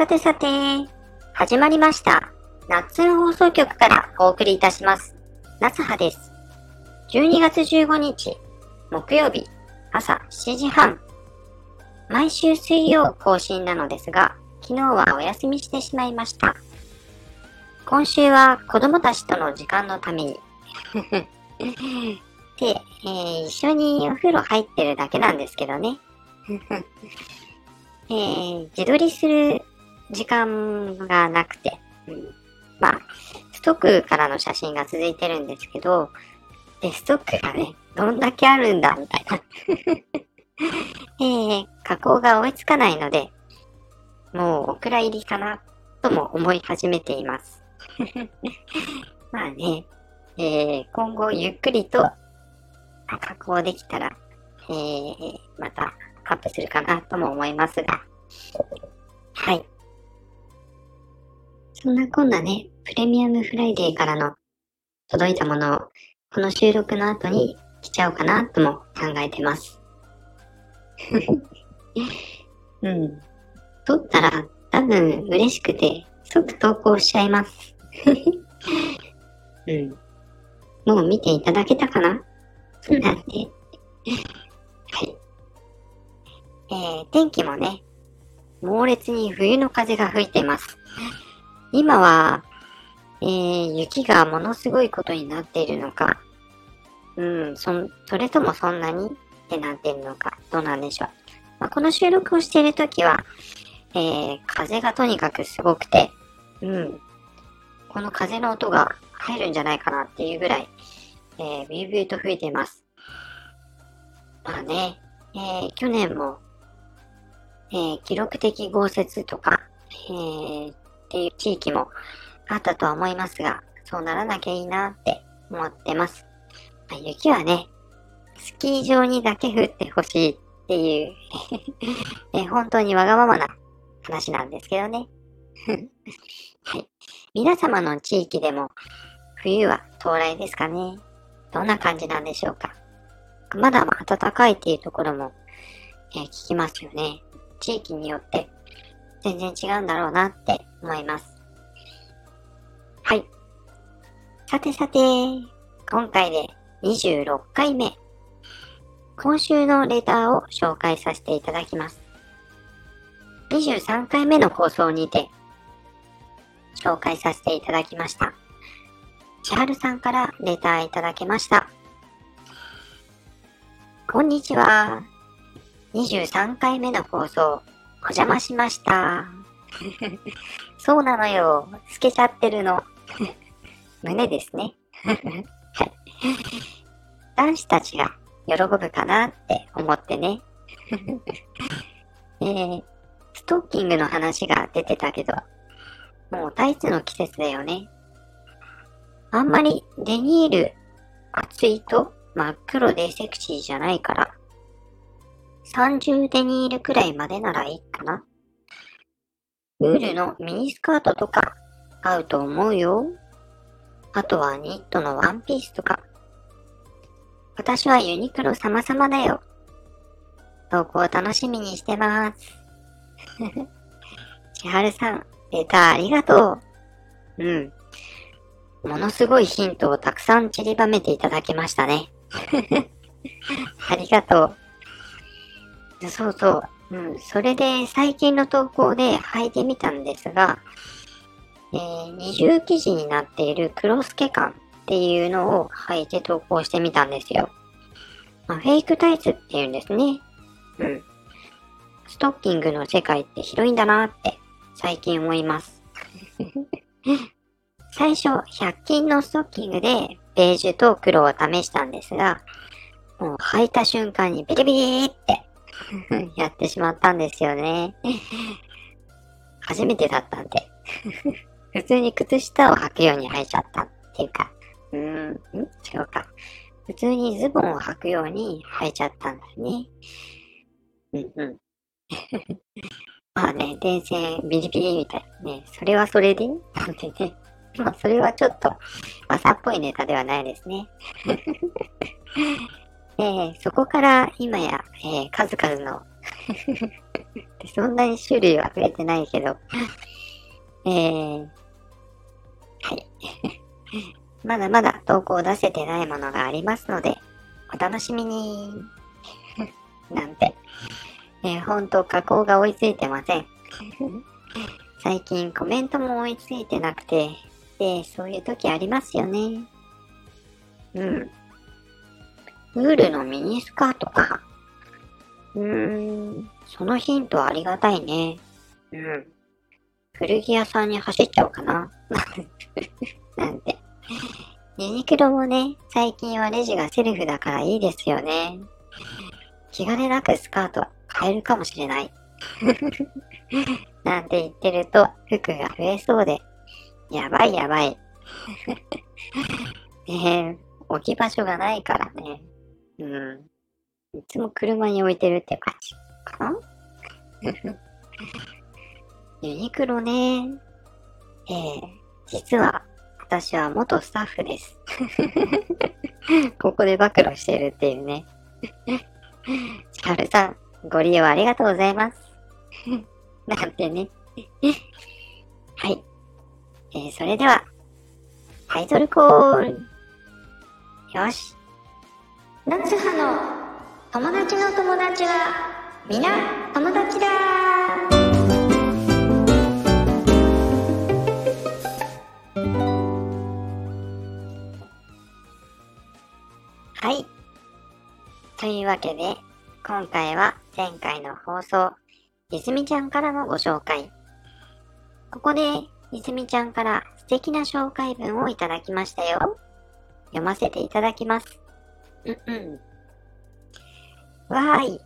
さてさて、始まりました。夏の放送局からお送りいたします。夏葉です。12月15日、木曜日、朝7時半。毎週水曜更新なのですが、昨日はお休みしてしまいました。今週は子供たちとの時間のために。で、えー一緒にお風呂入ってるだけなんですけどね。えー自撮りする時間がなくて、うんまあ、ストックからの写真が続いてるんですけど、で、ストックがね、どんだけあるんだ、みたいな。えー加工が追いつかないので、もうお蔵入りかな、とも思い始めています。まあね、えー今後ゆっくりと加工できたら、えーまたアップするかなとも思いますが、はい。そんなこんなね、プレミアムフライデーからの届いたものを、この収録の後に来ちゃおうかなとも考えてます。うん。撮ったら多分嬉しくて即投稿しちゃいます。うん。もう見ていただけたかな？なんで。はい。えー、天気もね、猛烈に冬の風が吹いています。今は、えー、雪がものすごいことになっているのか、うん、そ、それともそんなにってなっているのか、どうなんでしょう。まあ、この収録をしているときは、えー、風がとにかくすごくて、うん、この風の音が入るんじゃないかなっていうぐらい、えー、ビュービューと吹いています。まあね、えー、去年も、えー、記録的豪雪とか、えー、っていう地域もあったとは思いますが、そうならなきゃいいなって思ってます。まあ、雪はね、スキー場にだけ降ってほしいっていうえ、本当にわがままな話なんですけどね。はい。皆様の地域でも冬は到来ですかね。どんな感じなんでしょうか。まだ暖かいっていうところも、え聞きますよね。地域によって全然違うんだろうなって思います。はい。さてさて、今回で26回目。今週のレターを紹介させていただきます。23回目の放送にて紹介させていただきました。千春さんからレターいただけました。こんにちは。23回目の放送、お邪魔しました。そうなのよ。透けちゃってるの。胸ですね。男子たちが喜ぶかなって思ってね。えー、ストッキングの話が出てたけど、もうタイツの季節だよね。あんまりデニール厚いと真っ黒でセクシーじゃないから、30デニールくらいまでならいいかな。ウールのミニスカートとか合うと思うよ。あとはニットのワンピースとか。私はユニクロ様々だよ。投稿楽しみにしてます。千春さん、レターありがとう。うん。ものすごいヒントをたくさん散りばめていただきましたね。ありがとう。そうそう。うん。それで最近の投稿で履いてみたんですが、えー二重生地になっているクロスケ感っていうのを履いて投稿してみたんですよ。まあ、フェイクタイツっていうんですね。うん。ストッキングの世界って広いんだなって最近思います。最初、100均のストッキングでベージュと黒を試したんですが、もう履いた瞬間にビリビリって やってしまったんですよね。初めてだったんで。普通に靴下を履くように履いちゃったっていうか、うーん、ん違うか。普通にズボンを履くように履いちゃったんだね。うんうん。まあね、電線ビリビリみたいなね、それはそれで、なんてね。まあそれはちょっと、朝っぽいネタではないですね。えーそこから今や、えー数々のそんなに種類は増えてないけど、えー、はい。まだまだ投稿を出せてないものがありますので、お楽しみに。なんて。えー、ほんと加工が追いついてません。最近コメントも追いついてなくて、で、そういう時ありますよね。うん。ウールのミニスカートか。うーん、そのヒントはありがたいね。うん。古着屋さんに走っちゃおうかな。なんて。ユニクロもね、最近はレジがセルフだからいいですよね。気兼ねなくスカートは買えるかもしれない。なんて言ってると服が増えそうで、やばいやばい。ねえ、置き場所がないからね。うん。いつも車に置いてるって感じかな？ユニクロね。ええ実は私は元スタッフです。ここで暴露してるっていうね。チカルさん、ご利用ありがとうございます。なんてね。はい。えー、それでは、タイトルコール。よし。夏葉の友達の友達は、みな友達だはい。というわけで、今回は前回の放送、泉ちゃんからのご紹介。ここで、泉ちゃんから素敵な紹介文をいただきましたよ。読ませていただきます。うんうん。わーい。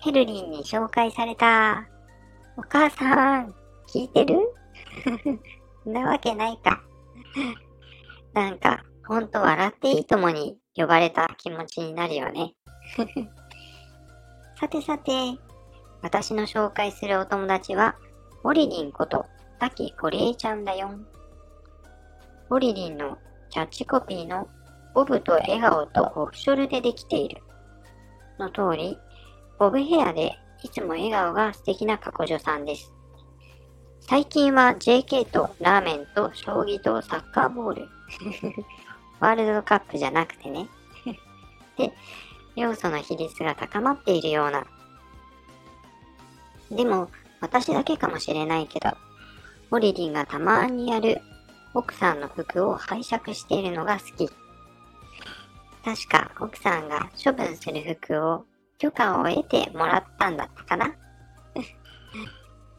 ヘルリンに紹介された。お母さん、聞いてる？なわけないか。なんか、ほんと笑っていいともに呼ばれた気持ちになるよね。さてさて、私の紹介するお友達は、オリリンこと滝ゴリエちゃんだよ。オリリンのキャッチコピーのボブと笑顔とオフショルでできている。の通り、ボブヘアでいつも笑顔が素敵な過去女さんです。最近は JK とラーメンと将棋とサッカーボール。ワールドカップじゃなくてね。で、要素の比率が高まっているような。でも、私だけかもしれないけど、オリリンがたまにやる奥さんの服を拝借しているのが好き。確か奥さんが処分する服を許可を得てもらったんだったかな？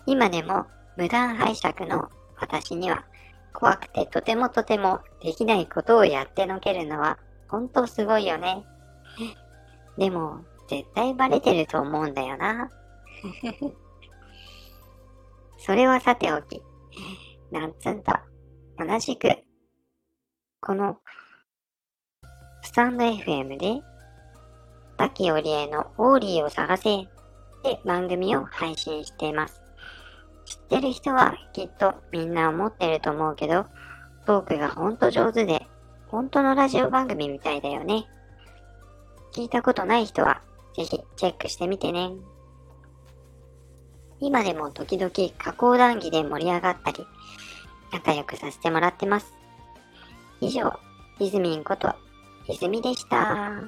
今でも無断拝借の私には怖くてとてもとてもできないことをやってのけるのは本当すごいよね。でも絶対バレてると思うんだよな。それはさておき、なんつんと同じくこのスタンド FM で、滝織江のオーリーを探せで番組を配信しています。知ってる人はきっとみんな思ってると思うけど、トークがほんと上手で、本当のラジオ番組みたいだよね。聞いたことない人は、ぜひチェックしてみてね。今でも時々加工談義で盛り上がったり、仲良くさせてもらってます。以上、イズミンこと泉でした。は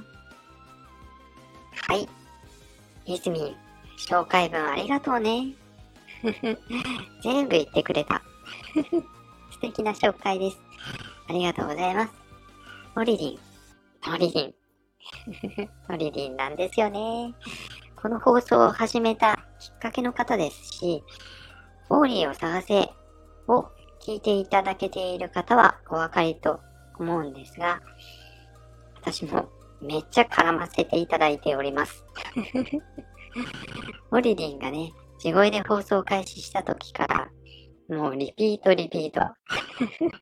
い。泉、紹介文ありがとうね。全部言ってくれた。素敵な紹介です。ありがとうございます。オリリン。オリリン。オリリンなんですよね。この放送を始めたきっかけの方ですし、オーリーを探せを聞いていただけている方はお分かりと思うんですが、私もめっちゃ絡ませていただいております。オリリンがね、地声で放送開始した時から、もうリピートリピート。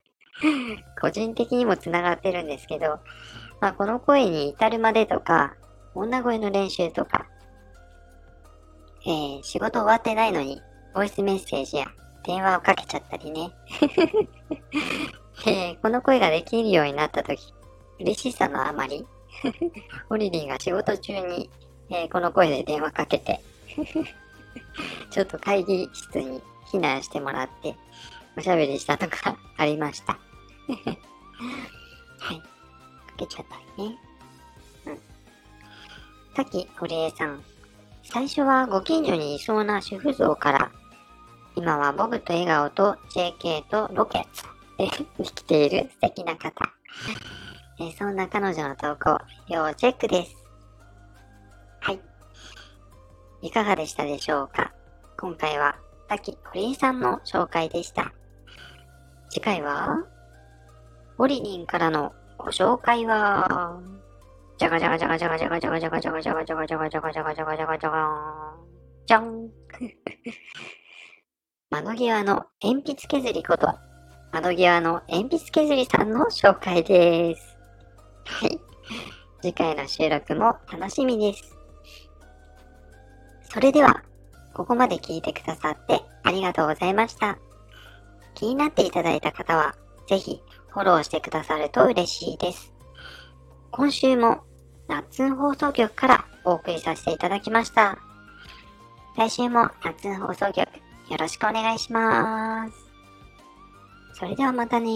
個人的にも繋がってるんですけど、まあ、この声に至るまでとか、女声の練習とか、えー、仕事終わってないのに、ボイスメッセージや電話をかけちゃったりね。えー、この声ができるようになった時、嬉しさのあまり、オリリンが仕事中に、えー、この声で電話かけて ちょっと会議室に避難してもらって、おしゃべりしたとかありました。はい。かけちゃったね。うん。さっき、堀江さん。最初はご近所にいそうな主婦像から、今はボブと笑顔と JK とロケッツで生きている素敵な方。えそんな彼女の投稿、要チェックです。はい。いかがでしたでしょうか？今回は、滝堀江さんの紹介でした。次回は、ホリリンからのご紹介は、じゃがじゃがじゃがじゃがじゃがじゃがじゃがじゃがじゃがじゃがじゃがじゃがじゃがじゃがじゃがじゃがじゃん窓際の鉛筆削りこと、窓際の鉛筆削りさんの紹介です。はい。次回の収録も楽しみです。それでは、ここまで聞いてくださってありがとうございました。気になっていただいた方は、ぜひフォローしてくださると嬉しいです。今週も、夏放送局からお送りさせていただきました。来週も夏放送局よろしくお願いします。それではまたね